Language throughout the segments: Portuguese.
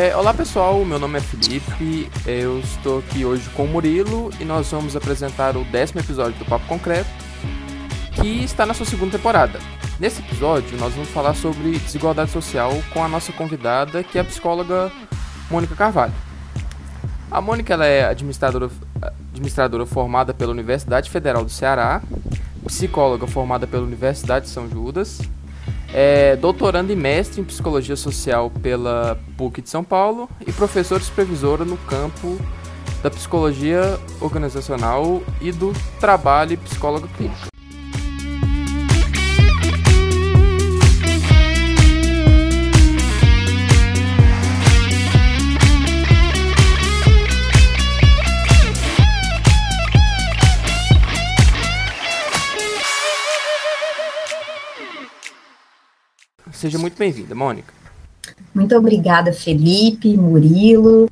É, olá pessoal, meu nome é Felipe, eu estou aqui hoje com o Murilo e nós vamos apresentar o décimo episódio do Papo Concreto, que está na sua segunda temporada. Nesse episódio, nós vamos falar sobre desigualdade social com a nossa convidada, que é a psicóloga Mônica Carvalho. A Mônica ela é administradora, administradora formada pela Universidade Federal do Ceará, psicóloga formada pela Universidade de São Judas, é doutoranda e mestre em psicologia social pela PUC de São Paulo e professora supervisora no campo da psicologia organizacional e do trabalho psicóloga clínica. Seja muito bem-vinda, Mônica. Muito obrigada, Felipe, Murilo.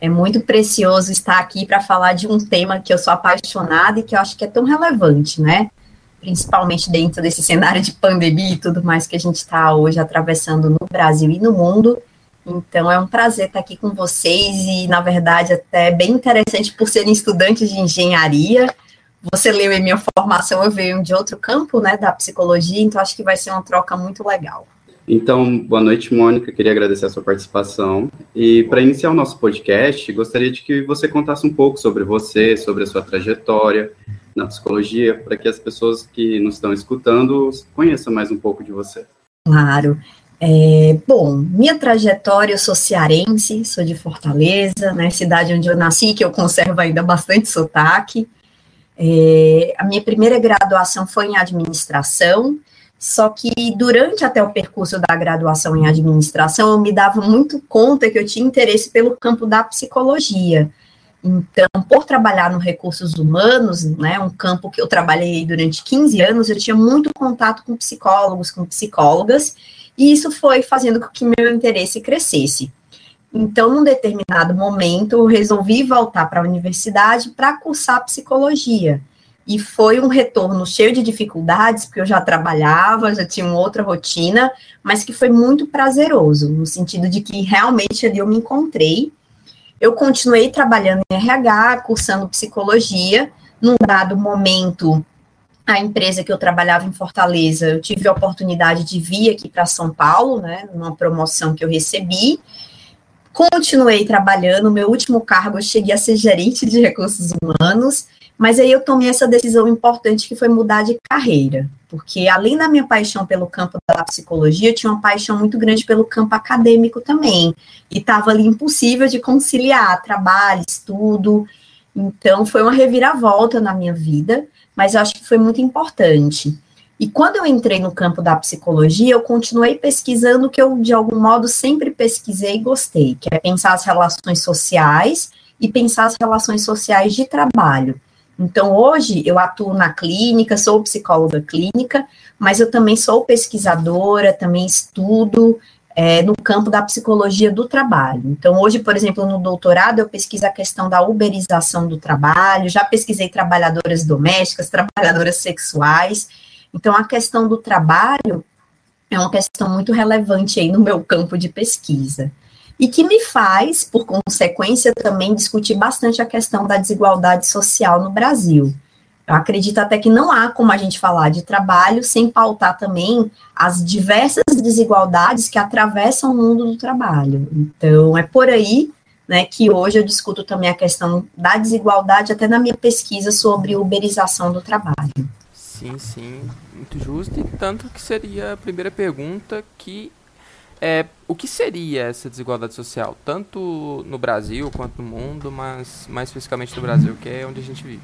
É muito precioso estar aqui para falar de um tema que eu sou apaixonada e que eu acho que é tão relevante, né? Principalmente dentro desse cenário de pandemia e tudo mais que a gente está hoje atravessando no Brasil e no mundo. Então é um prazer estar aqui com vocês e, na verdade, até bem interessante por serem estudantes de engenharia. Você leu em minha formação, eu venho de outro campo, né, da psicologia, então acho que vai ser uma troca muito legal. Então, boa noite, Mônica. Queria agradecer a sua participação. E para iniciar o nosso podcast, gostaria de que você contasse um pouco sobre você, sobre a sua trajetória na psicologia, para que as pessoas que nos estão escutando conheçam mais um pouco de você. Claro. É, bom, minha trajetória, eu sou cearense, sou de Fortaleza, né, cidade onde eu nasci, que eu conservo ainda bastante sotaque. É, a minha primeira graduação foi em administração, só que durante até o percurso da graduação em administração, eu me dava muito conta que eu tinha interesse pelo campo da psicologia. Então, por trabalhar no recursos humanos, né, um campo que eu trabalhei durante 15 anos, eu tinha muito contato com psicólogos, com psicólogas, e isso foi fazendo com que meu interesse crescesse. Então, num determinado momento, eu resolvi voltar para a universidade para cursar psicologia. E foi um retorno cheio de dificuldades, porque eu já trabalhava, já tinha uma outra rotina, mas que foi muito prazeroso, no sentido de que realmente ali eu me encontrei. Eu continuei trabalhando em RH, cursando psicologia. Num dado momento, a empresa que eu trabalhava em Fortaleza, eu tive a oportunidade de vir aqui para São Paulo, né, numa promoção que eu recebi. Continuei trabalhando, meu último cargo eu cheguei a ser gerente de recursos humanos, mas aí eu tomei essa decisão importante que foi mudar de carreira, porque além da minha paixão pelo campo da psicologia, eu tinha uma paixão muito grande pelo campo acadêmico também, e estava ali impossível de conciliar trabalho, estudo, então foi uma reviravolta na minha vida, mas eu acho que foi muito importante. E quando eu entrei no campo da psicologia, eu continuei pesquisando o que eu, de algum modo, sempre pesquisei e gostei, que é pensar as relações sociais e pensar as relações sociais de trabalho. Então, hoje eu atuo na clínica, sou psicóloga clínica, mas eu também sou pesquisadora, também estudo é, no campo da psicologia do trabalho. Então, hoje, por exemplo, no doutorado, eu pesquiso a questão da uberização do trabalho, já pesquisei trabalhadoras domésticas, trabalhadoras sexuais. Então, a questão do trabalho é uma questão muito relevante aí no meu campo de pesquisa e que me faz, por consequência, também discutir bastante a questão da desigualdade social no Brasil. Eu acredito até que não há como a gente falar de trabalho sem pautar também as diversas desigualdades que atravessam o mundo do trabalho. Então, é por aí né, que hoje eu discuto também a questão da desigualdade, até na minha pesquisa sobre uberização do trabalho. Sim, sim, muito justo, e tanto que seria a primeira pergunta que é, o que seria essa desigualdade social, tanto no Brasil quanto no mundo, mas mais especificamente no Brasil, que é onde a gente vive?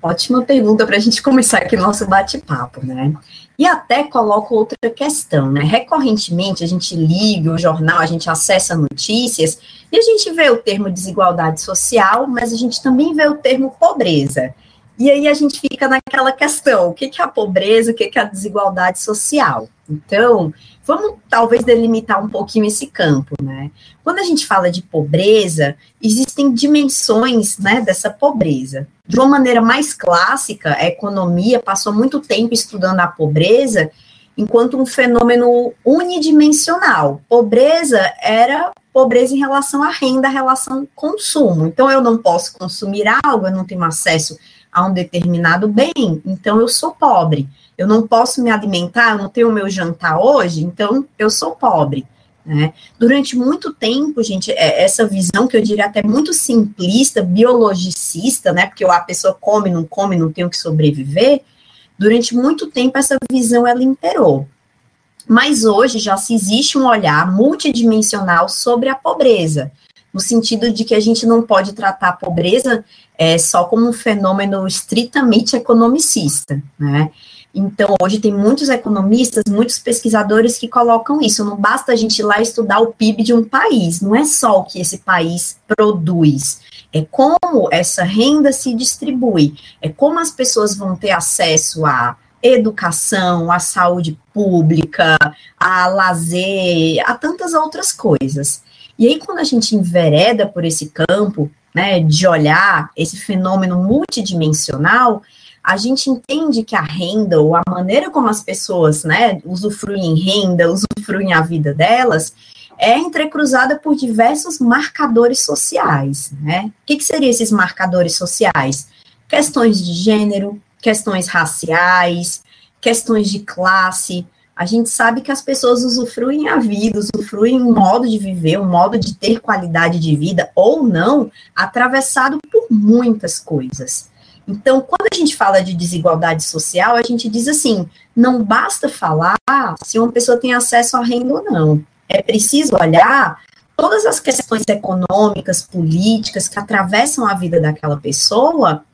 Ótima pergunta para a gente começar aqui o nosso bate-papo, né? E até coloco outra questão, né? Recorrentemente a gente liga o jornal, a gente acessa notícias e a gente vê o termo desigualdade social, mas a gente também vê o termo pobreza. E aí a gente fica naquela questão: o que é a pobreza, o que é a desigualdade social? Então, vamos talvez delimitar um pouquinho esse campo, né? Quando a gente fala de pobreza, existem dimensões, né, dessa pobreza. De uma maneira mais clássica, a economia passou muito tempo estudando a pobreza enquanto um fenômeno unidimensional. Pobreza era pobreza em relação à renda, relação consumo. Então, eu não posso consumir algo, eu não tenho acesso a um determinado bem, então eu sou pobre. Eu não posso me alimentar, eu não tenho o meu jantar hoje, então eu sou pobre. Né? Durante muito tempo, gente, é, essa visão que eu diria até muito simplista, biologicista, né? Porque a pessoa come, não come, não tem o que sobreviver. Durante muito tempo, essa visão ela imperou. Mas hoje já se existe um olhar multidimensional sobre a pobreza, no sentido de que a gente não pode tratar a pobreza é, só como um fenômeno estritamente economicista, né? Então, hoje tem muitos economistas, muitos pesquisadores que colocam isso. Não basta a gente ir lá estudar o PIB de um país, não é só o que esse país produz, é como essa renda se distribui, é como as pessoas vão ter acesso a educação, à saúde pública, a lazer, a tantas outras coisas. E aí, quando a gente envereda por esse campo, né, de olhar esse fenômeno multidimensional, a gente entende que a renda, ou a maneira como as pessoas, né, usufruem renda, usufruem a vida delas, é entrecruzada por diversos marcadores sociais, né? O que, que seriam esses marcadores sociais? Questões de gênero, questões raciais, questões de classe. A gente sabe que as pessoas usufruem a vida, usufruem um modo de viver, um modo de ter qualidade de vida ou não, atravessado por muitas coisas. Então, quando a gente fala de desigualdade social, a gente diz assim: não basta falar se uma pessoa tem acesso à renda ou não. É preciso olhar todas as questões econômicas, políticas que atravessam a vida daquela pessoa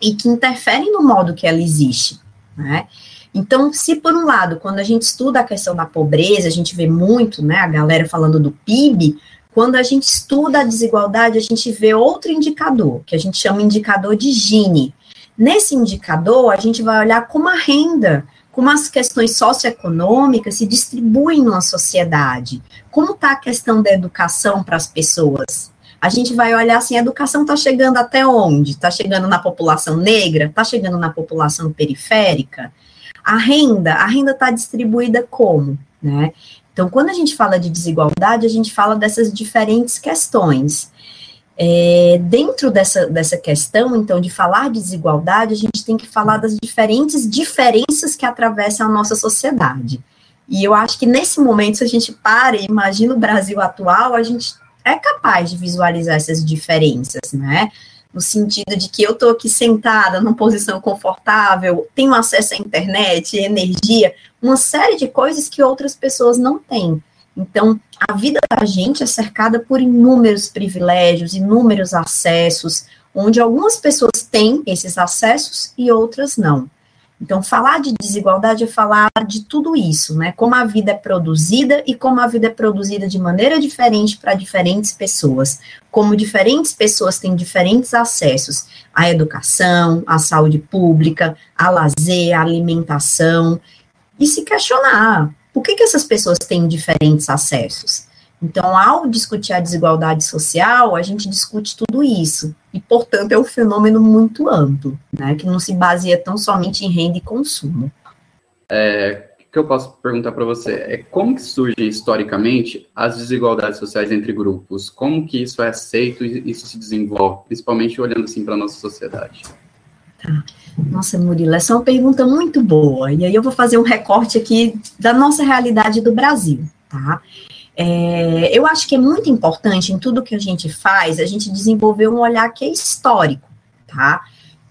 e que interferem no modo que ela existe, né? Então, se por um lado, quando a gente estuda a questão da pobreza, a gente vê muito, né, a galera falando do PIB, quando a gente estuda a desigualdade, a gente vê outro indicador, que a gente chama indicador de Gini. Nesse indicador, a gente vai olhar como a renda, como as questões socioeconômicas se distribuem na sociedade, como está a questão da educação para as pessoas, a gente vai olhar assim, a educação está chegando até onde? Está chegando na população negra? Está chegando na população periférica? A renda, a renda está distribuída como? Né? Então, quando a gente fala de desigualdade, a gente fala dessas diferentes questões. É, dentro dessa, dessa questão, então, de falar de desigualdade, a gente tem que falar das diferentes diferenças que atravessam a nossa sociedade. E eu acho que nesse momento, se a gente para e imagina o Brasil atual, a gente é capaz de visualizar essas diferenças, né? No sentido de que eu estou aqui sentada numa posição confortável, tenho acesso à internet, energia, uma série de coisas que outras pessoas não têm. Então, a vida da gente é cercada por inúmeros privilégios, inúmeros acessos, onde algumas pessoas têm esses acessos e outras não. Então, falar de desigualdade é falar de tudo isso, né? Como a vida é produzida e como a vida é produzida de maneira diferente para diferentes pessoas. Como diferentes pessoas têm diferentes acessos à educação, à saúde pública, a lazer, à alimentação. E se questionar, por que, que essas pessoas têm diferentes acessos? Então, ao discutir a desigualdade social, a gente discute tudo isso. E, portanto, é um fenômeno muito amplo, né, que não se baseia tão somente em renda e consumo. É, o que eu posso perguntar para você é como que surge historicamente as desigualdades sociais entre grupos? Como que isso é aceito e isso se desenvolve, principalmente olhando assim para a nossa sociedade? Nossa, Murilo, é uma pergunta muito boa. E aí eu vou fazer um recorte aqui da nossa realidade do Brasil, tá? É, eu acho que é muito importante em tudo que a gente faz, a gente desenvolver um olhar que é histórico, tá?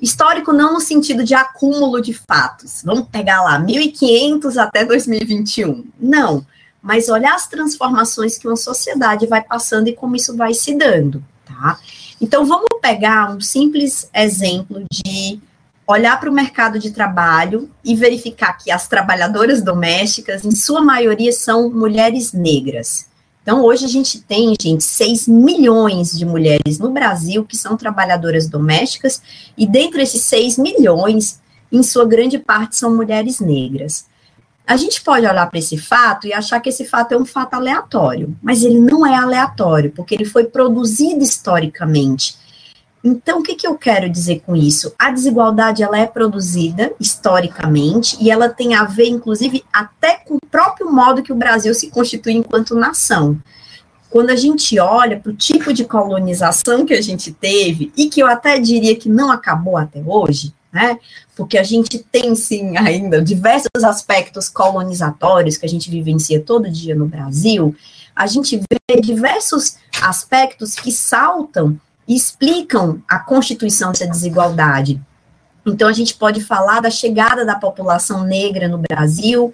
Histórico não no sentido de acúmulo de fatos, vamos pegar lá 1500 até 2021, não, mas olhar as transformações que uma sociedade vai passando e como isso vai se dando, tá? Então vamos pegar um simples exemplo de olhar para o mercado de trabalho e verificar que as trabalhadoras domésticas, em sua maioria, são mulheres negras. Então, hoje a gente tem, gente, 6 milhões de mulheres no Brasil que são trabalhadoras domésticas, e dentre esses 6 milhões, em sua grande parte, são mulheres negras. A gente pode olhar para esse fato e achar que esse fato é um fato aleatório, mas ele não é aleatório, porque ele foi produzido historicamente Então, o que, que eu quero dizer com isso? A desigualdade ela é produzida historicamente e ela tem a ver, inclusive, até com o próprio modo que o Brasil se constitui enquanto nação. Quando a gente olha para o tipo de colonização que a gente teve, e que eu até diria que não acabou até hoje, né? Porque a gente tem sim ainda diversos aspectos colonizatórios que a gente vivencia todo dia no Brasil, a gente vê diversos aspectos que saltam e explicam a constituição dessa desigualdade. Então, a gente pode falar da chegada da população negra no Brasil,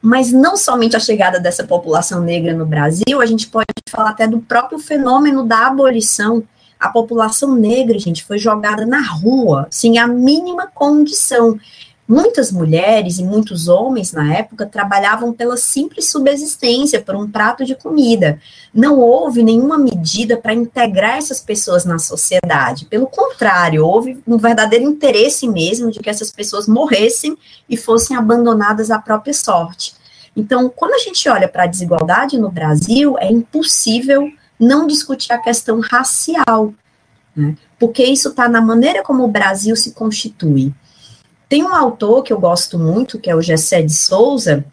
mas não somente a chegada dessa população negra no Brasil, a gente pode falar até do próprio fenômeno da abolição. A população negra, gente, foi jogada na rua, sem a mínima condição. Muitas mulheres e muitos homens na época trabalhavam pela simples subsistência, por um prato de comida. Não houve nenhuma medida para integrar essas pessoas na sociedade. Pelo contrário, houve um verdadeiro interesse mesmo de que essas pessoas morressem e fossem abandonadas à própria sorte. Então, quando a gente olha para a desigualdade no Brasil, é impossível não discutir a questão racial, né? porque isso está na maneira como o Brasil se constitui. Tem um autor que eu gosto muito, que é o Gessé de Souza,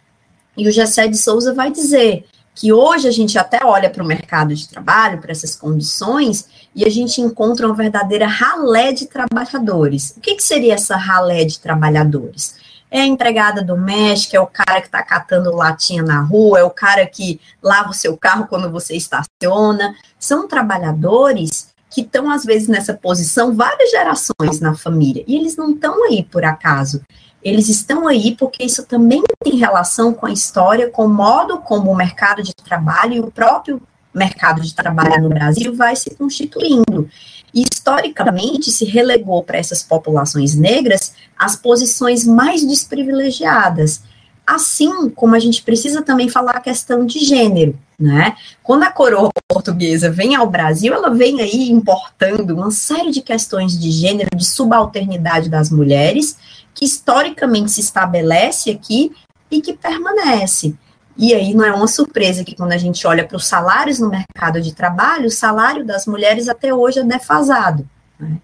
e o Gessé de Souza vai dizer que hoje a gente até olha para o mercado de trabalho, para essas condições, e a gente encontra uma verdadeira ralé de trabalhadores. O que, que seria essa ralé de trabalhadores? É a empregada doméstica, é o cara que está catando latinha na rua, é o cara que lava o seu carro quando você estaciona. São trabalhadores que estão, às vezes, nessa posição várias gerações na família. E eles não estão aí por acaso. Eles estão aí porque isso também tem relação com a história, com o modo como o mercado de trabalho e o próprio mercado de trabalho no Brasil vai se constituindo. E historicamente se relegou para essas populações negras as posições mais desprivilegiadas. Assim como a gente precisa também falar a questão de gênero, né? Quando a coroa portuguesa vem ao Brasil, ela vem aí importando uma série de questões de gênero, de subalternidade das mulheres, que historicamente se estabelece aqui e que permanece. E aí não é uma surpresa que quando a gente olha para os salários no mercado de trabalho, o salário das mulheres até hoje é defasado. Né?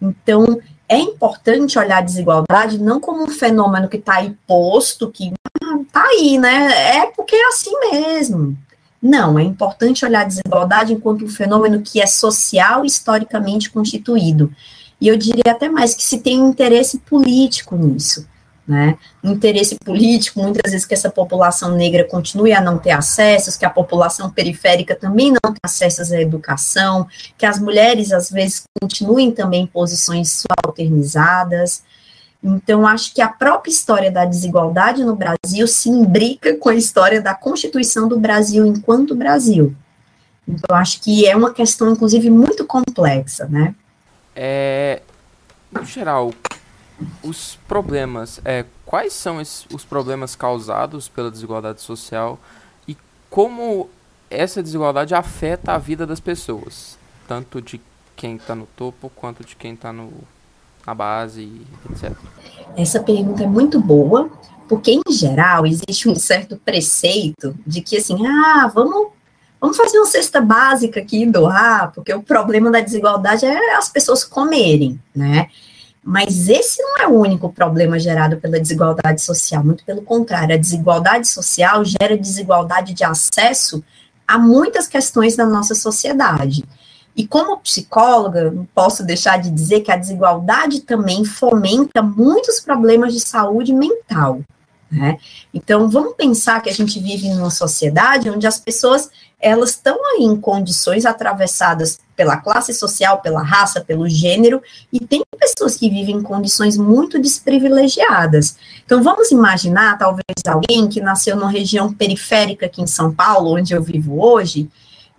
Então, é importante olhar a desigualdade não como um fenômeno que está aí posto, que está aí, né? É porque é assim mesmo. Não, é importante olhar a desigualdade enquanto um fenômeno que é social historicamente constituído. E eu diria até mais que se tem um interesse político nisso né? interesse político, muitas vezes que essa população negra continue a não ter acessos, que a população periférica também não tenha acessos à educação, que as mulheres às vezes continuem também em posições subalternizadas. Então, acho que a própria história da desigualdade no Brasil se imbrica com a história da constituição do Brasil enquanto Brasil. Então, acho que é uma questão, inclusive, muito complexa, né? É, no geral, os problemas, é, quais são os problemas causados pela desigualdade social e como essa desigualdade afeta a vida das pessoas, tanto de quem está no topo quanto de quem está na base, etc. Essa pergunta é muito boa, porque em geral existe um certo preceito de que assim, ah, vamos vamos fazer uma cesta básica aqui doar, porque o problema da desigualdade é as pessoas comerem, né? Mas esse não é o único problema gerado pela desigualdade social, muito pelo contrário, a desigualdade social gera desigualdade de acesso a muitas questões da nossa sociedade. E como psicóloga, não posso deixar de dizer que a desigualdade também fomenta muitos problemas de saúde mental. Né? Então, vamos pensar que a gente vive numa sociedade onde as pessoas elas estão aí em condições atravessadas pela classe social, pela raça, pelo gênero, e tem pessoas que vivem em condições muito desprivilegiadas. Então, vamos imaginar, talvez, alguém que nasceu numa região periférica aqui em São Paulo, onde eu vivo hoje,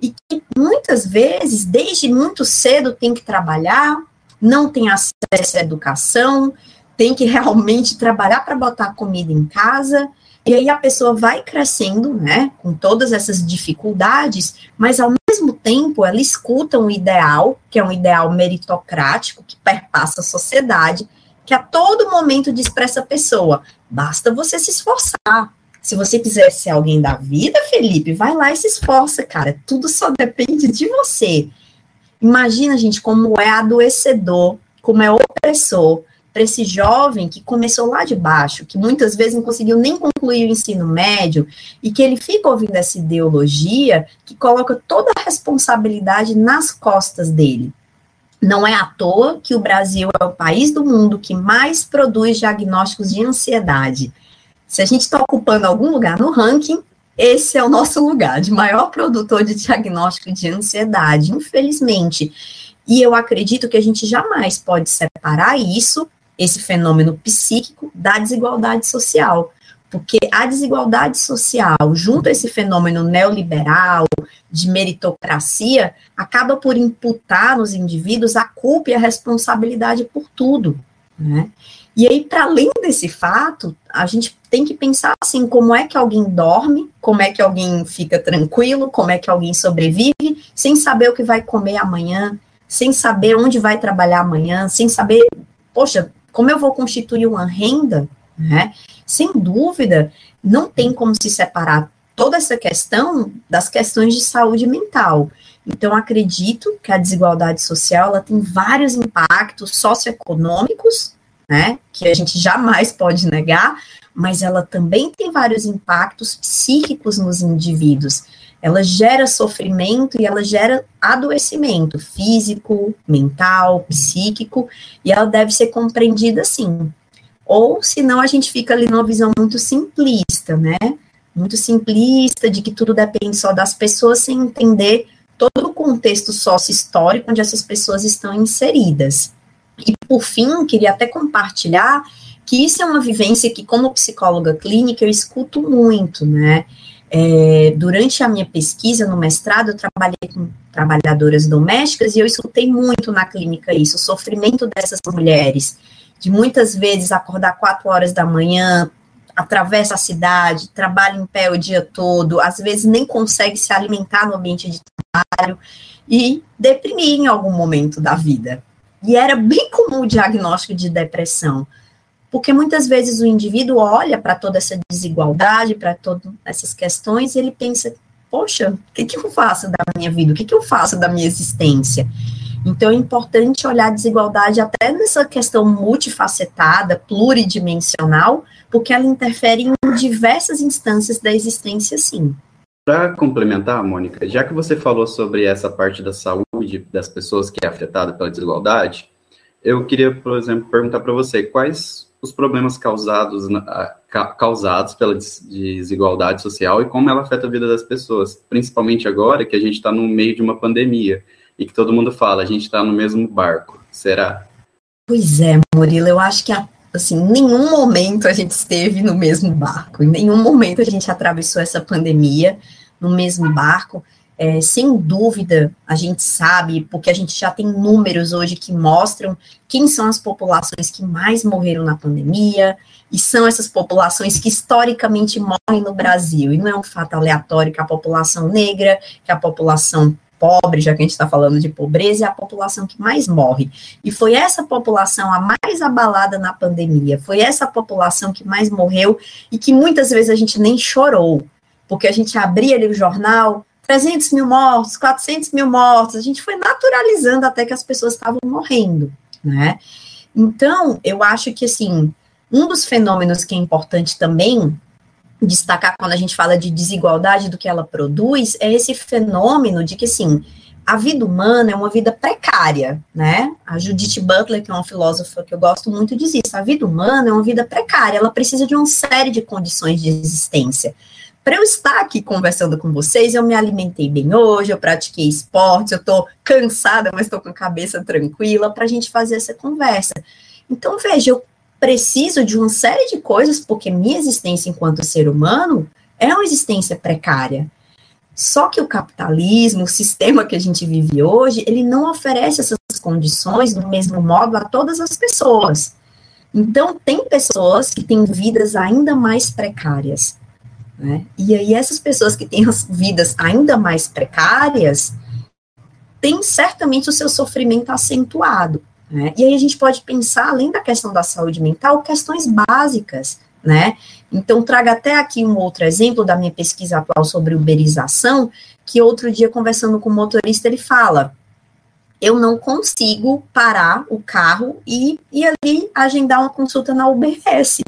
e que muitas vezes, desde muito cedo, tem que trabalhar, não tem acesso à educação, tem que realmente trabalhar para botar comida em casa, e aí a pessoa vai crescendo, né, com todas essas dificuldades, mas ao mesmo tempo ela escuta um ideal, que é um ideal meritocrático, que perpassa a sociedade, que a todo momento diz para essa pessoa: basta você se esforçar. Se você quiser ser alguém da vida, Felipe, vai lá e se esforça, cara. Tudo só depende de você. Imagina, gente, como é adoecedor, como é opressor para esse jovem que começou lá de baixo, que muitas vezes não conseguiu nem concluir o ensino médio, e que ele fica ouvindo essa ideologia que coloca toda a responsabilidade nas costas dele. Não é à toa que o Brasil é o país do mundo que mais produz diagnósticos de ansiedade. Se a gente está ocupando algum lugar no ranking, esse é o nosso lugar de maior produtor de diagnóstico de ansiedade, infelizmente. E eu acredito que a gente jamais pode separar isso esse fenômeno psíquico da desigualdade social. Porque a desigualdade social, junto a esse fenômeno neoliberal, de meritocracia, acaba por imputar nos indivíduos a culpa e a responsabilidade por tudo. Né? E aí, para além desse fato, a gente tem que pensar assim: como é que alguém dorme, como é que alguém fica tranquilo, como é que alguém sobrevive, sem saber o que vai comer amanhã, sem saber onde vai trabalhar amanhã, sem saber, poxa, como eu vou constituir uma renda, né? Sem dúvida, não tem como se separar toda essa questão das questões de saúde mental. Então, acredito que a desigualdade social ela tem vários impactos socioeconômicos, né, que a gente jamais pode negar, mas ela também tem vários impactos psíquicos nos indivíduos ela gera sofrimento e ela gera adoecimento físico, mental, psíquico, e ela deve ser compreendida assim. Ou senão a gente fica ali numa visão muito simplista, né? Muito simplista, de que tudo depende só das pessoas, sem entender todo o contexto sócio-histórico onde essas pessoas estão inseridas. E por fim, queria até compartilhar que isso é uma vivência que, como psicóloga clínica, eu escuto muito, né? É, durante a minha pesquisa no mestrado, eu trabalhei com trabalhadoras domésticas e eu escutei muito na clínica isso, o sofrimento dessas mulheres, de muitas vezes acordar quatro horas da manhã, atravessa a cidade, trabalha em pé o dia todo, às vezes nem consegue se alimentar no ambiente de trabalho e deprimir em algum momento da vida. E era bem comum o diagnóstico de depressão. Porque muitas vezes o indivíduo olha para toda essa desigualdade, para todas essas questões, e ele pensa: poxa, o que, que eu faço da minha vida? O que, que eu faço da minha existência? Então é importante olhar a desigualdade até nessa questão multifacetada, pluridimensional, porque ela interfere em diversas instâncias da existência, sim. Para complementar, Mônica, já que você falou sobre essa parte da saúde das pessoas que é afetada pela desigualdade, eu queria, por exemplo, perguntar para você quais os problemas causados, causados pela desigualdade social e como ela afeta a vida das pessoas, principalmente agora que a gente está no meio de uma pandemia e que todo mundo fala, a gente está no mesmo barco. Será? Pois é, Murilo, eu acho que assim, em nenhum momento a gente esteve no mesmo barco, em nenhum momento a gente atravessou essa pandemia no mesmo barco. É, sem dúvida, a gente sabe, porque a gente já tem números hoje que mostram quem são as populações que mais morreram na pandemia, e são essas populações que historicamente morrem no Brasil. E não é um fato aleatório que a população negra, que a população pobre, já que a gente está falando de pobreza, é a população que mais morre. E foi essa população a mais abalada na pandemia, foi essa população que mais morreu e que muitas vezes a gente nem chorou, porque a gente abria ali o jornal, 300 mil mortos, 400 mil mortos, a gente foi naturalizando até que as pessoas estavam morrendo, né? Então, eu acho que, assim, um dos fenômenos que é importante também destacar quando a gente fala de desigualdade do que ela produz é esse fenômeno de que, assim, a vida humana é uma vida precária, né? A Judith Butler, que é uma filósofa que eu gosto muito, diz isso. A vida humana é uma vida precária, ela precisa de uma série de condições de existência para eu estar aqui conversando com vocês, eu me alimentei bem hoje, eu pratiquei esportes, eu estou cansada, mas estou com a cabeça tranquila para a gente fazer essa conversa. Então, veja, eu preciso de uma série de coisas, porque minha existência enquanto ser humano é uma existência precária. Só que o capitalismo, o sistema que a gente vive hoje, ele não oferece essas condições do mesmo modo a todas as pessoas. Então, tem pessoas que têm vidas ainda mais precárias. Né? E aí essas pessoas que têm as vidas ainda mais precárias têm certamente o seu sofrimento acentuado. Né? E aí a gente pode pensar, além da questão da saúde mental, questões básicas, né? Então, trago até aqui um outro exemplo da minha pesquisa atual sobre uberização, que outro dia, conversando com o motorista, ele fala, eu não consigo parar o carro e ir ali agendar uma consulta na UBS.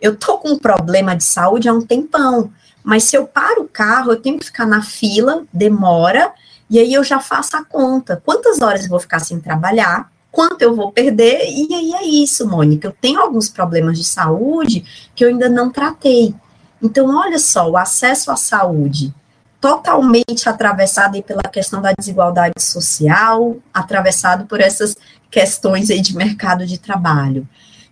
Eu tô com um problema de saúde há um tempão, mas se eu paro o carro, eu tenho que ficar na fila, demora, e aí eu já faço a conta. Quantas horas eu vou ficar sem trabalhar? Quanto eu vou perder? E aí é isso, Mônica. Eu tenho alguns problemas de saúde que eu ainda não tratei. Então, olha só, o acesso à saúde totalmente atravessado pela questão da desigualdade social, atravessado por essas questões aí de mercado de trabalho.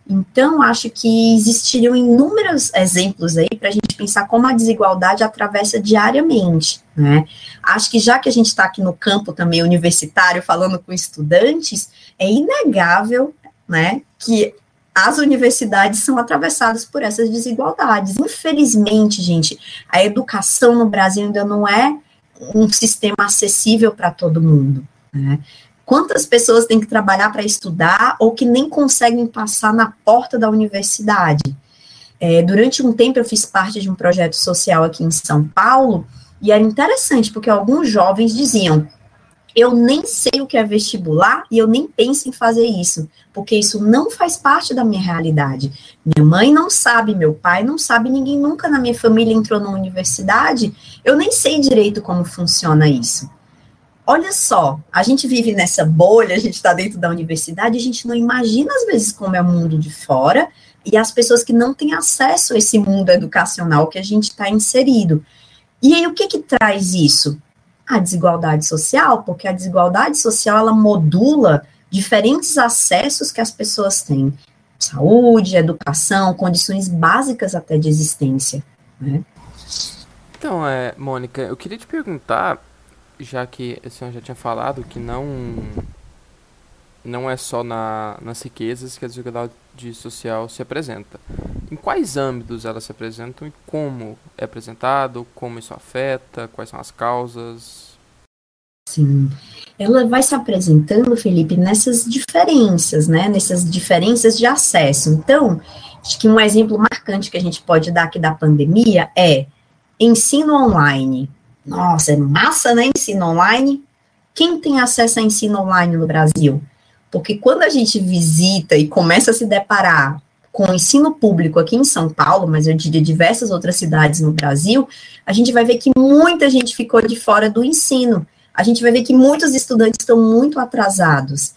Então, acho que existiriam inúmeros exemplos aí para a gente pensar como a desigualdade atravessa diariamente, né? Acho que já que a gente está aqui no campo também universitário, falando com estudantes, é inegável, né, que as universidades são atravessadas por essas desigualdades. Infelizmente, gente, a educação no Brasil ainda não é um sistema acessível para todo mundo, né? Quantas pessoas têm que trabalhar para estudar ou que nem conseguem passar na porta da universidade? É, durante um tempo eu fiz parte de um projeto social aqui em São Paulo e era interessante porque alguns jovens diziam: eu nem sei o que é vestibular e eu nem penso em fazer isso, porque isso não faz parte da minha realidade. Minha mãe não sabe, meu pai não sabe, ninguém nunca na minha família entrou na universidade, eu nem sei direito como funciona isso. Olha só, a gente vive nessa bolha, a gente está dentro da universidade, a gente não imagina às vezes como é o mundo de fora e as pessoas que não têm acesso a esse mundo educacional que a gente está inserido. E aí, o que que traz isso? A desigualdade social, porque a desigualdade social, ela modula diferentes acessos que as pessoas têm. Saúde, educação, condições básicas até de existência, né? Então, é, Mônica, eu queria te perguntar já que a senhora já tinha falado que não não é só na, nas riquezas que a desigualdade social se apresenta. Em quais âmbitos elas se apresentam e como é apresentado, como isso afeta, quais são as causas? Sim, ela vai se apresentando, Felipe, nessas diferenças, né? Nessas diferenças de acesso. Então, acho que um exemplo marcante que a gente pode dar aqui da pandemia é ensino online. Nossa, é massa, né? Ensino online. Quem tem acesso a ensino online no Brasil? Porque quando a gente visita e começa a se deparar com o ensino público aqui em São Paulo, mas eu diria diversas outras cidades no Brasil, a gente vai ver que muita gente ficou de fora do ensino. A gente vai ver que muitos estudantes estão muito atrasados.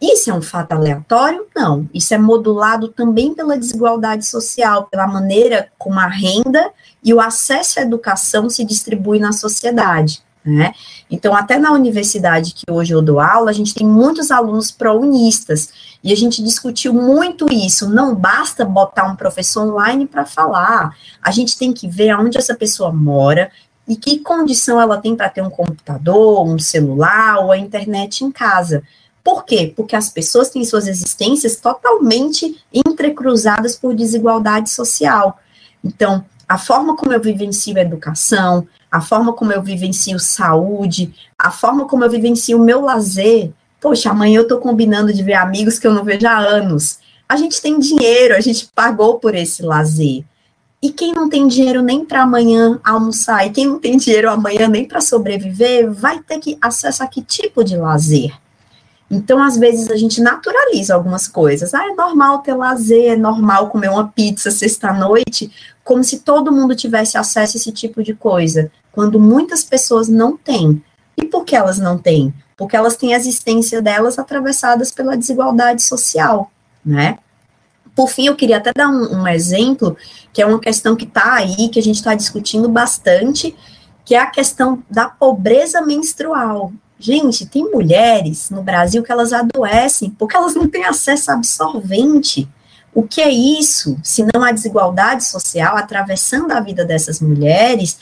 Isso é um fato aleatório? Não. Isso é modulado também pela desigualdade social, pela maneira como a renda e o acesso à educação se distribui na sociedade. Né? Então, até na universidade que hoje eu dou aula, a gente tem muitos alunos pro-unistas, e a gente discutiu muito isso. Não basta botar um professor online para falar, a gente tem que ver aonde essa pessoa mora e que condição ela tem para ter um computador, um celular ou a internet em casa. Por quê? Porque as pessoas têm suas existências totalmente entrecruzadas por desigualdade social. Então, a forma como eu vivencio a educação, a forma como eu vivencio saúde, a forma como eu vivencio o meu lazer. Poxa, amanhã eu estou combinando de ver amigos que eu não vejo há anos. A gente tem dinheiro, a gente pagou por esse lazer. E quem não tem dinheiro nem para amanhã almoçar, e quem não tem dinheiro amanhã nem para sobreviver, vai ter que acessar que tipo de lazer? Então, às vezes, a gente naturaliza algumas coisas. Ah, é normal ter lazer, é normal comer uma pizza sexta-noite, como se todo mundo tivesse acesso a esse tipo de coisa, quando muitas pessoas não têm. E por que elas não têm? Porque elas têm a existência delas atravessadas pela desigualdade social, né? Por fim, eu queria até dar um, um exemplo, que é uma questão que está aí, que a gente está discutindo bastante, que é a questão da pobreza menstrual. Gente, tem mulheres no Brasil que elas adoecem porque elas não têm acesso a absorvente. O que é isso, se não a desigualdade social atravessando a vida dessas mulheres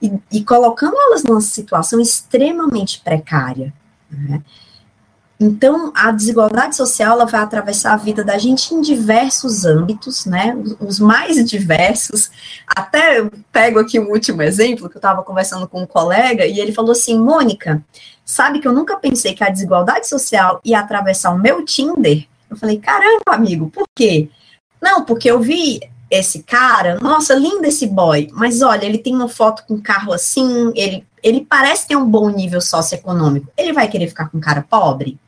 e, e colocando elas numa situação extremamente precária? Né? Então, a desigualdade social ela vai atravessar a vida da gente em diversos âmbitos, né? Os mais diversos. Até pego aqui um último exemplo, que eu estava conversando com um colega, e ele falou assim: Mônica, sabe que eu nunca pensei que a desigualdade social ia atravessar o meu Tinder? Eu falei, caramba, amigo, por quê? Não, porque eu vi esse cara, nossa, lindo esse boy, mas olha, ele tem uma foto com carro assim, ele ele parece ter um bom nível socioeconômico, ele vai querer ficar com um cara pobre?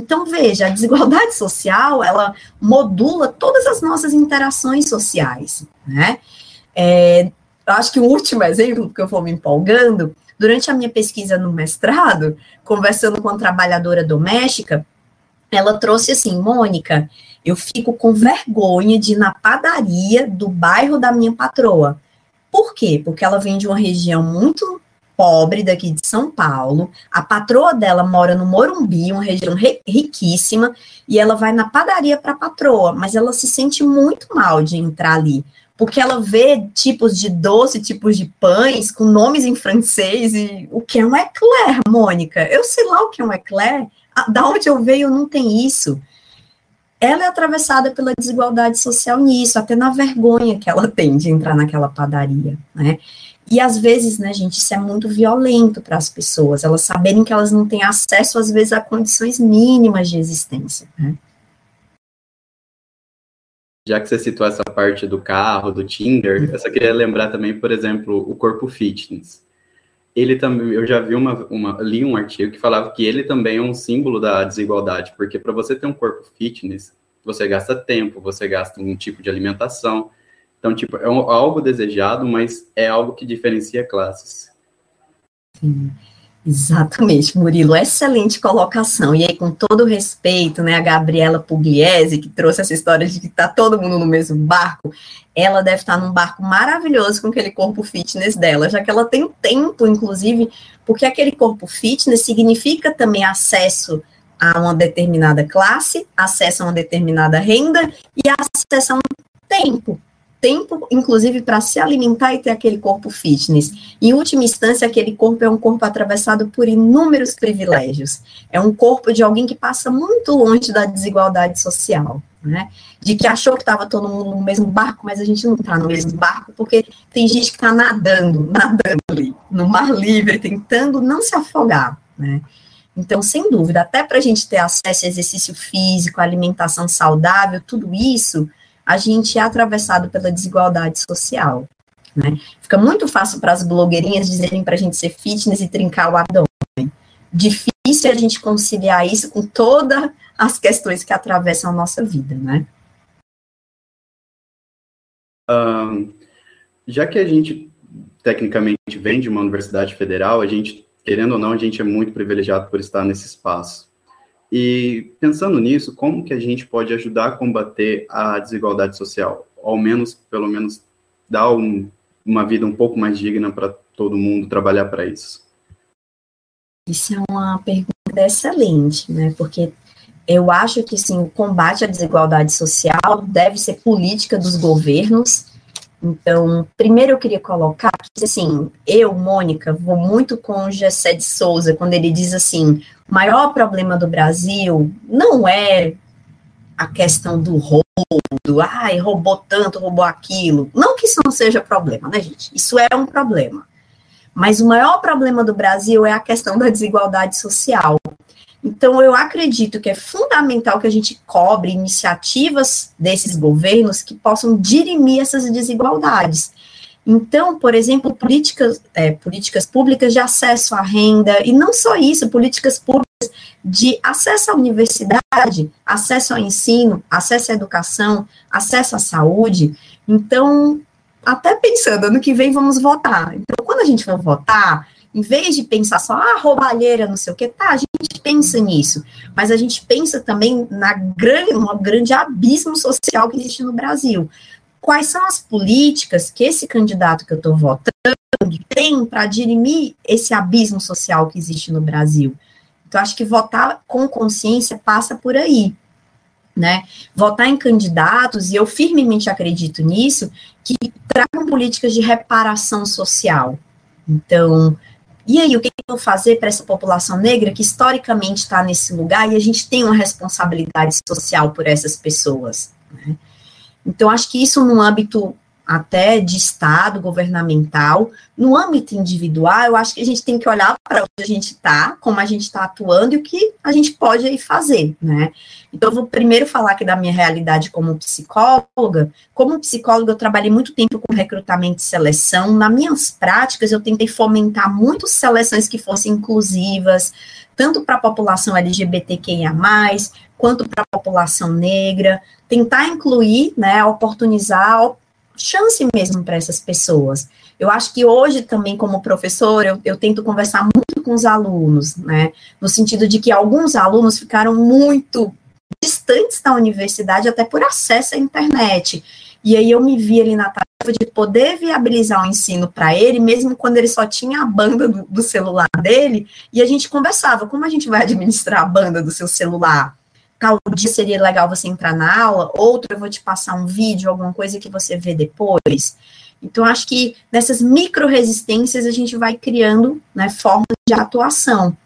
Então, veja, a desigualdade social, ela modula todas as nossas interações sociais, né? É, eu acho que o último exemplo, porque eu vou me empolgando, durante a minha pesquisa no mestrado, conversando com uma trabalhadora doméstica, ela trouxe assim, Mônica, eu fico com vergonha de ir na padaria do bairro da minha patroa. Por quê? Porque ela vem de uma região muito pobre daqui de São Paulo. A patroa dela mora no Morumbi, uma região riquíssima, e ela vai na padaria para a patroa, mas ela se sente muito mal de entrar ali, porque ela vê tipos de doce, tipos de pães com nomes em francês e o que é um eclair, Mônica? Eu sei lá o que é um eclair. Da onde eu veio não tem isso. Ela é atravessada pela desigualdade social nisso, até na vergonha que ela tem de entrar naquela padaria, né? E às vezes, né, gente, isso é muito violento para as pessoas, elas saberem que elas não têm acesso, às vezes, a condições mínimas de existência, né? Já que você citou essa parte do carro, do Tinder, eu só queria lembrar também, por exemplo, o corpo fitness. Ele também, eu já vi uma, uma li um artigo que falava que ele também é um símbolo da desigualdade, porque para você ter um corpo fitness, você gasta tempo, você gasta um tipo de alimentação, então, tipo, é um, algo desejado, mas é algo que diferencia classes. Sim, exatamente, Murilo, excelente colocação. E aí, com todo respeito, né, a Gabriela Pugliese, que trouxe essa história de que tá todo mundo no mesmo barco, ela deve estar num barco maravilhoso com aquele corpo fitness dela, já que ela tem tempo, inclusive, porque aquele corpo fitness significa também acesso a uma determinada classe, acesso a uma determinada renda e acesso a um tempo, tempo, inclusive, para se alimentar e ter aquele corpo fitness. Em última instância, aquele corpo é um corpo atravessado por inúmeros privilégios. É um corpo de alguém que passa muito longe da desigualdade social. Né? De que achou que estava todo mundo no mesmo barco, mas a gente não está no mesmo barco, porque tem gente que está nadando, nadando ali, no mar livre, tentando não se afogar, né? Então, sem dúvida, até para a gente ter acesso a exercício físico, alimentação saudável, tudo isso, a gente é atravessado pela desigualdade social. Né? Fica muito fácil para as blogueirinhas dizerem para a gente ser fitness e trincar o abdômen. Difícil a gente conciliar isso com todas as questões que atravessam a nossa vida, né? Um, já que a gente tecnicamente vem de uma universidade federal, a gente, querendo ou não, a gente é muito privilegiado por estar nesse espaço. E pensando nisso, como que a gente pode ajudar a combater a desigualdade social? Ao menos, pelo menos, dar um, uma vida um pouco mais digna para todo mundo trabalhar para isso? Isso é uma pergunta excelente, né? Porque eu acho que sim, o combate à desigualdade social deve ser política dos governos então, primeiro eu queria colocar que, assim, eu, Mônica, vou muito com Gessé de Souza, quando ele diz assim, o maior problema do Brasil não é a questão do roubo, do, ai, roubou tanto, roubou aquilo. Não que isso não seja problema, né, gente? Isso é um problema. Mas o maior problema do Brasil é a questão da desigualdade social. Então, eu acredito que é fundamental que a gente cobre iniciativas desses governos que possam dirimir essas desigualdades. Então, por exemplo, políticas, é, políticas públicas de acesso à renda, e não só isso, políticas públicas de acesso à universidade, acesso ao ensino, acesso à educação, acesso à saúde. Então, até pensando, ano que vem vamos votar. Então, quando a gente for votar, em vez de pensar só, ah, roubalheira, não sei o que, tá, a gente pensa nisso, mas a gente pensa também na grande, um grande abismo social que existe no Brasil. Quais são as políticas que esse candidato que eu estou votando tem para dirimir esse abismo social que existe no Brasil? Então, acho que votar com consciência passa por aí. Né? Votar em candidatos, e eu firmemente acredito nisso, que tragam políticas de reparação social. Então, e aí, o que eu vou fazer para essa população negra que historicamente está nesse lugar e a gente tem uma responsabilidade social por essas pessoas? Né? Então, acho que isso no âmbito até de Estado, governamental. No âmbito individual, eu acho que a gente tem que olhar para onde a gente está, como a gente está atuando e o que a gente pode aí fazer, né? Então, eu vou primeiro falar aqui da minha realidade como psicóloga. Como psicóloga, eu trabalhei muito tempo com recrutamento e seleção. Nas minhas práticas, eu tentei fomentar muitas seleções que fossem inclusivas, tanto para a população LGBTQIA, quanto para a população negra, tentar incluir, né, oportunizar chance mesmo para essas pessoas. Eu acho que hoje também, como professor, eu, eu, tento conversar muito com os alunos, né, no sentido de que alguns alunos ficaram muito distantes da universidade, até por acesso à internet. E aí eu me vi ali na tarefa de poder viabilizar o ensino para ele, mesmo quando ele só tinha a banda do, do, celular dele, e a gente conversava, como a gente vai administrar a banda do seu celular? Tal dia seria legal você entrar na aula, outro eu vou te passar um vídeo, alguma coisa que você vê depois. Então, acho que nessas micro resistências a gente vai criando né, formas de atuação.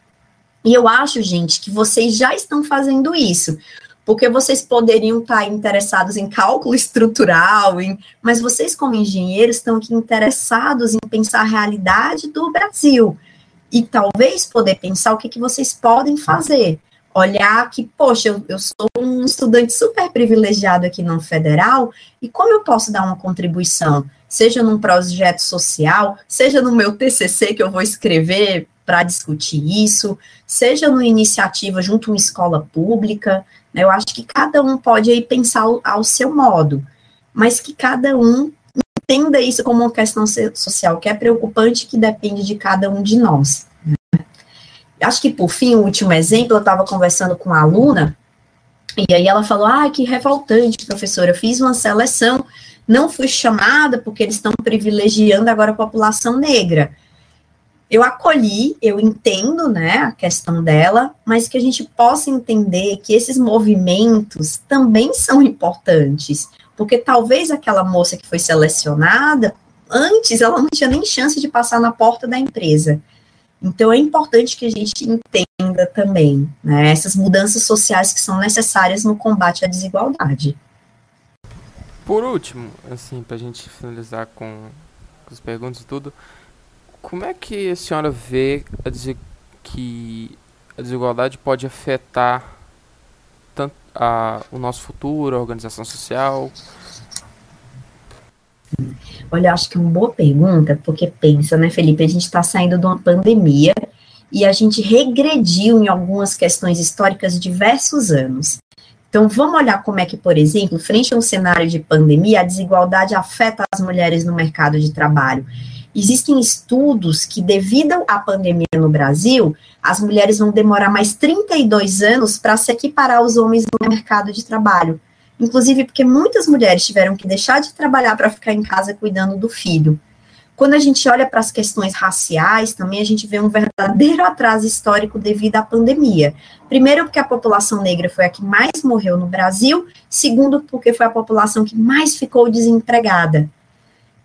E eu acho, gente, que vocês já estão fazendo isso porque vocês poderiam estar interessados em cálculo estrutural, em, mas vocês, como engenheiros, estão aqui interessados em pensar a realidade do Brasil e talvez poder pensar o que, que vocês podem fazer. Olhar que, poxa, eu, eu sou um estudante super privilegiado aqui no federal, e como eu posso dar uma contribuição? Seja num projeto social, seja no meu TCC que eu vou escrever para discutir isso, seja numa iniciativa junto a uma escola pública, né? Eu acho que cada um pode aí pensar ao, ao seu modo, mas que cada um entenda isso como uma questão social que é preocupante, que depende de cada um de nós. Acho que, por fim, o último exemplo, eu estava conversando com uma aluna, e aí ela falou, ah, que revoltante, professora, eu fiz uma seleção, não fui chamada porque eles estão privilegiando agora a população negra eu acolhi, eu entendo, né, a questão dela, mas que a gente possa entender que esses movimentos também são importantes, porque talvez aquela moça que foi selecionada, antes ela não tinha nem chance de passar na porta da empresa. Então é importante que a gente entenda também, né, essas mudanças sociais que são necessárias no combate à desigualdade. Por último, assim, para a gente finalizar com as perguntas e tudo, como é que a senhora vê a que a desigualdade pode afetar tanto a, o nosso futuro, a organização social? Olha, acho que é uma boa pergunta, porque pensa, né, Felipe, a gente está saindo de uma pandemia e a gente regrediu em algumas questões históricas diversos anos. Então, vamos olhar como é que, por exemplo, frente a um cenário de pandemia, a desigualdade afeta as mulheres no mercado de trabalho. Existem estudos que, devido à pandemia no Brasil, as mulheres vão demorar mais 32 anos para se equiparar aos homens no mercado de trabalho. Inclusive porque muitas mulheres tiveram que deixar de trabalhar para ficar em casa cuidando do filho. Quando a gente olha para as questões raciais, também a gente vê um verdadeiro atraso histórico devido à pandemia. Primeiro, porque a população negra foi a que mais morreu no Brasil. Segundo, porque foi a população que mais ficou desempregada.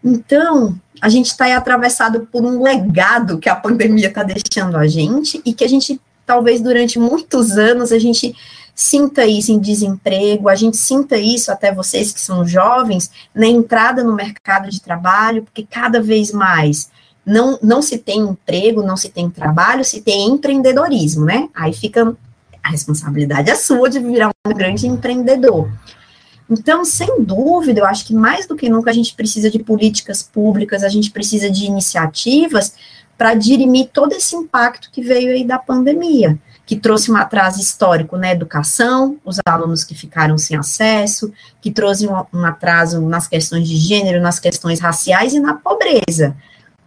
Então, a gente está atravessado por um legado que a pandemia está deixando a gente e que a gente, talvez durante muitos anos, a gente sinta isso em desemprego, a gente sinta isso, até vocês que são jovens, na entrada no mercado de trabalho, porque cada vez mais não, não se tem emprego, não se tem trabalho, se tem empreendedorismo, né? Aí fica a responsabilidade é sua de virar um grande empreendedor. Então, sem dúvida, eu acho que mais do que nunca a gente precisa de políticas públicas, a gente precisa de iniciativas para dirimir todo esse impacto que veio aí da pandemia, que trouxe um atraso histórico na educação, os alunos que ficaram sem acesso, que trouxe um, atraso nas questões de gênero, nas questões raciais e na pobreza.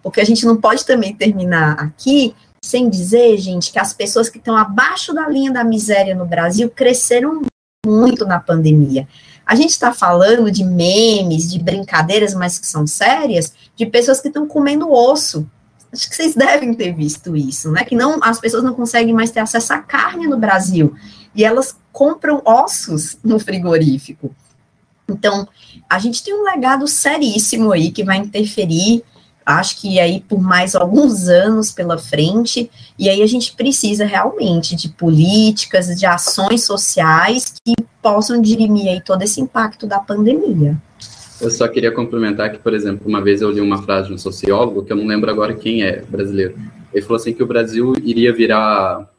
Porque a gente não pode também terminar aqui sem dizer, gente, que as pessoas que estão abaixo da linha da miséria no Brasil cresceram muito na pandemia. A gente está falando de memes, de brincadeiras, mas que são sérias, de pessoas que estão comendo osso. Acho que vocês devem ter visto isso, né? Que não, as pessoas não conseguem mais ter acesso à carne no Brasil. E elas compram ossos no frigorífico. Então, a gente tem um legado seríssimo aí que vai interferir acho que aí por mais alguns anos pela frente, e aí a gente precisa realmente de políticas, de ações sociais que possam dirimir aí todo esse impacto da pandemia. Eu só queria complementar que, por exemplo, uma vez eu li uma frase de um sociólogo, que eu não lembro agora quem é, brasileiro. Ele falou assim que o Brasil iria virar,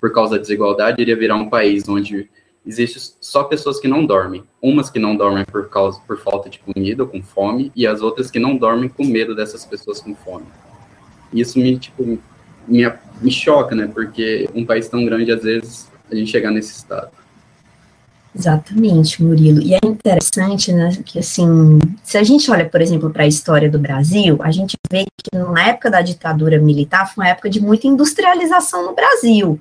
por causa da desigualdade, iria virar um país onde existe só pessoas que não dormem. Umas que não dormem por causa por falta de comida ou com fome, e as outras que não dormem com medo dessas pessoas com fome. Isso me, tipo, me, me choca, né? Porque um país tão grande, às vezes, a gente chegar nesse estado. Exatamente, Murilo. E é interessante, né, que assim, se a gente olha, por exemplo, para a história do Brasil, a gente vê que na época da ditadura militar foi uma época de muita industrialização no Brasil.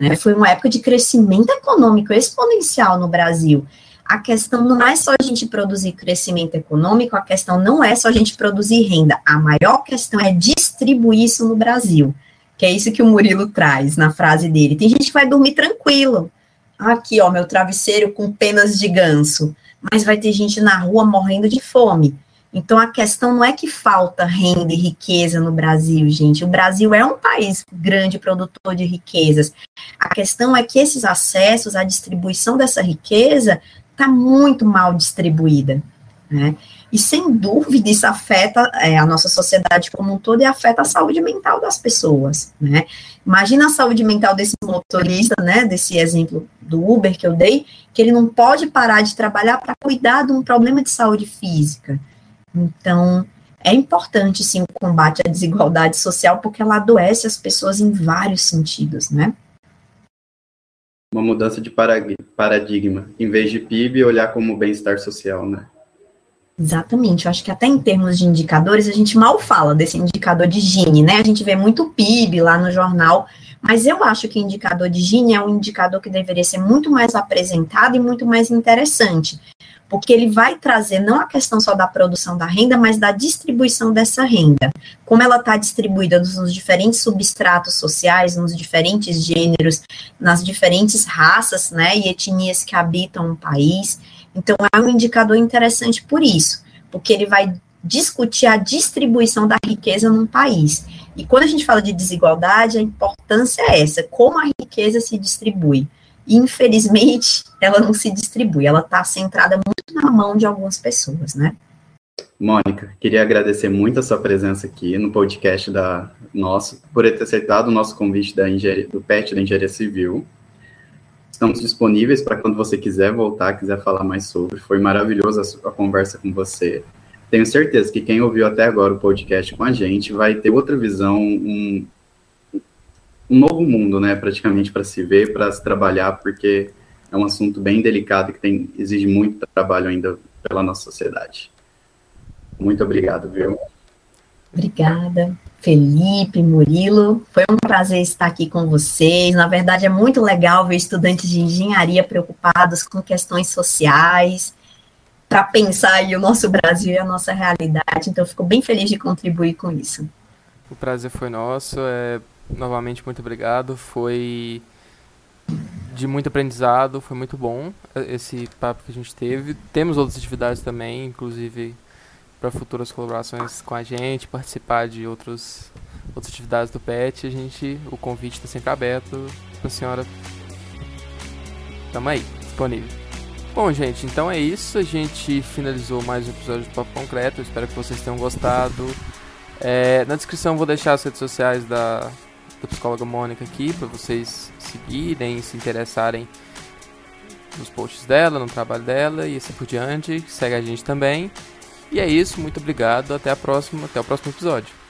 Né? Foi uma época de crescimento econômico exponencial no Brasil. A questão não é só a gente produzir crescimento econômico, a questão não é só a gente produzir renda. A maior questão é distribuir isso no Brasil. Que é isso que o Murilo traz na frase dele. Tem gente que vai dormir tranquilo aqui, ó, meu travesseiro com penas de ganso, mas vai ter gente na rua morrendo de fome. Então a questão não é que falta renda e riqueza no Brasil, gente. O Brasil é um país grande produtor de riquezas. A questão é que esses acessos, a distribuição dessa riqueza está muito mal distribuída. Né? E sem dúvida isso afeta é, a nossa sociedade como um todo e afeta a saúde mental das pessoas, né? Imagina a saúde mental desse motorista, né? Desse exemplo do Uber que eu dei, que ele não pode parar de trabalhar para cuidar de um problema de saúde física. Então, é importante sim o combate à desigualdade social porque ela adoece as pessoas em vários sentidos, né? Uma mudança de paradigma, em vez de PIB, olhar como bem-estar social, né? Exatamente, eu acho que até em termos de indicadores, a gente mal fala desse indicador de Gini, né? A gente vê muito PIB lá no jornal, mas eu acho que o indicador de Gini é um indicador que deveria ser muito mais apresentado e muito mais interessante, porque ele vai trazer não a questão só da produção da renda, mas da distribuição dessa renda. Como ela está distribuída nos diferentes substratos sociais, nos diferentes gêneros, nas diferentes raças, né, e etnias que habitam o país. Então, é um indicador interessante por isso, porque ele vai discutir a distribuição da riqueza num país. E quando a gente fala de desigualdade, a importância é essa: como a riqueza se distribui. Infelizmente, ela não se distribui, ela está centrada muito na mão de algumas pessoas, né? Mônica, queria agradecer muito a sua presença aqui no podcast da nosso, por ter aceitado o nosso convite da engenharia, do PET da Engenharia Civil. Estamos disponíveis para quando você quiser voltar, quiser falar mais sobre. Foi maravilhosa a, conversa com você. Tenho certeza que quem ouviu até agora o podcast com a gente vai ter outra visão, um, um novo mundo, né, praticamente para se ver, para se trabalhar, porque é um assunto bem delicado que tem, exige muito trabalho ainda pela nossa sociedade. Muito obrigado, viu? Obrigada. Felipe, Murilo, foi um prazer estar aqui com vocês. Na verdade, é muito legal ver estudantes de engenharia preocupados com questões sociais, para pensar aí o nosso Brasil e a nossa realidade. Então, fico bem feliz de contribuir com isso. O prazer foi nosso. É, novamente, muito obrigado. Foi de muito aprendizado, foi muito bom esse papo que a gente teve. Temos outras atividades também, inclusive para futuras colaborações com a gente, participar de outros, outras atividades do PET, a gente, o convite está sempre aberto para a senhora. Tamo aí, disponível. Bom, gente, então é isso. A gente finalizou mais um episódio do Papo Concreto. Eu espero que vocês tenham gostado. É, na descrição vou deixar as redes sociais da, da psicóloga Mônica aqui para vocês seguirem, se interessarem nos posts dela, no trabalho dela e assim por diante. Segue a gente também. E é isso, muito obrigado, até a próxima, até o próximo episódio.